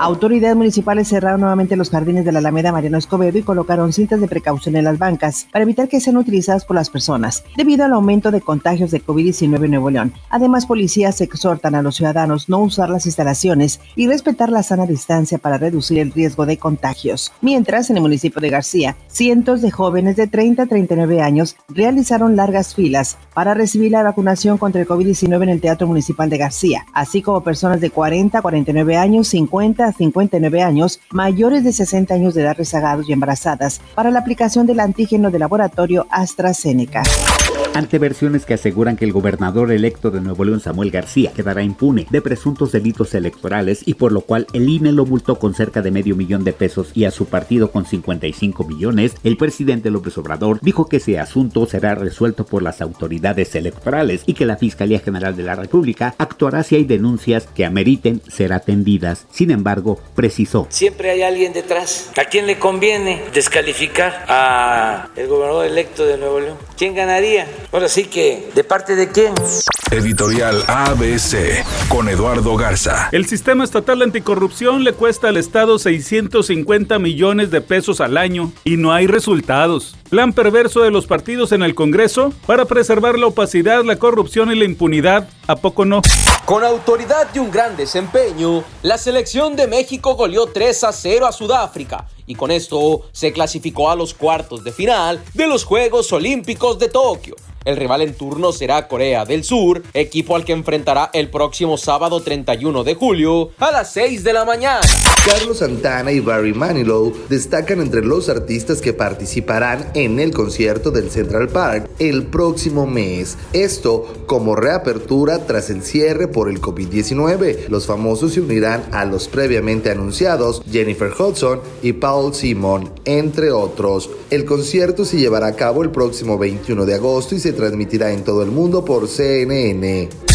Autoridades municipales cerraron nuevamente los jardines de la Alameda Mariano Escobedo y colocaron cintas de precaución en las bancas para evitar que sean utilizadas por las personas debido al aumento de contagios de COVID-19 en Nuevo León. Además, policías exhortan a los ciudadanos no usar las instalaciones y respetar la sana distancia para reducir el riesgo de contagios. Mientras, en el municipio de García, cientos de jóvenes de 30 a 39 años realizaron largas filas para recibir la vacunación contra el COVID-19 en el Teatro Municipal de García, así como personas de 40 a 49 años, 50 59 años, mayores de 60 años de edad rezagados y embarazadas para la aplicación del antígeno de laboratorio AstraZeneca ante versiones que aseguran que el gobernador electo de Nuevo León, Samuel García, quedará impune de presuntos delitos electorales y por lo cual el INE lo multó con cerca de medio millón de pesos y a su partido con 55 millones, el presidente López Obrador dijo que ese asunto será resuelto por las autoridades electorales y que la Fiscalía General de la República actuará si hay denuncias que ameriten ser atendidas. Sin embargo, precisó. Siempre hay alguien detrás. ¿A quién le conviene descalificar a el gobernador electo de Nuevo León? ¿Quién ganaría? Ahora sí que, ¿de parte de quién? Editorial ABC con Eduardo Garza. El sistema estatal anticorrupción le cuesta al Estado 650 millones de pesos al año y no hay resultados. Plan perverso de los partidos en el Congreso para preservar la opacidad, la corrupción y la impunidad. ¿A poco no? Con autoridad y un gran desempeño, la selección de México goleó 3 a 0 a Sudáfrica y con esto se clasificó a los cuartos de final de los Juegos Olímpicos de Tokio. El rival en turno será Corea del Sur, equipo al que enfrentará el próximo sábado 31 de julio a las 6 de la mañana. Carlos Santana y Barry Manilow destacan entre los artistas que participarán en el concierto del Central Park el próximo mes. Esto como reapertura tras el cierre por el COVID-19. Los famosos se unirán a los previamente anunciados Jennifer Hudson y Paul Simon, entre otros. El concierto se llevará a cabo el próximo 21 de agosto y se transmitirá en todo el mundo por CNN.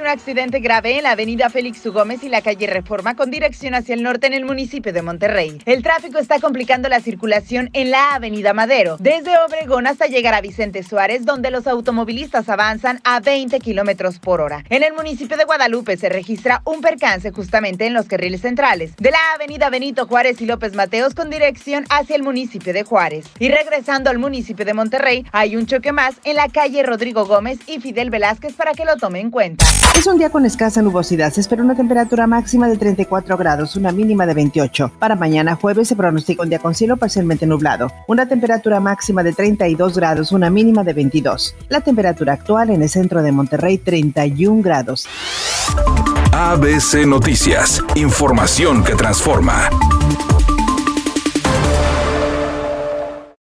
Un accidente grave en la avenida Félix U. Gómez y la calle Reforma con dirección hacia el norte en el municipio de Monterrey. El tráfico está complicando la circulación en la avenida Madero, desde Obregón hasta llegar a Vicente Suárez, donde los automovilistas avanzan a 20 kilómetros por hora. En el municipio de Guadalupe se registra un percance justamente en los carriles centrales de la avenida Benito Juárez y López Mateos con dirección hacia el municipio de Juárez. Y regresando al municipio de Monterrey, hay un choque más en la calle Rodrigo Gómez y Fidel Velázquez para que lo tome en cuenta. Es un día con escasa nubosidad. Se espera una temperatura máxima de 34 grados, una mínima de 28. Para mañana jueves se pronostica un día con cielo parcialmente nublado. Una temperatura máxima de 32 grados, una mínima de 22. La temperatura actual en el centro de Monterrey, 31 grados. ABC Noticias. Información que transforma.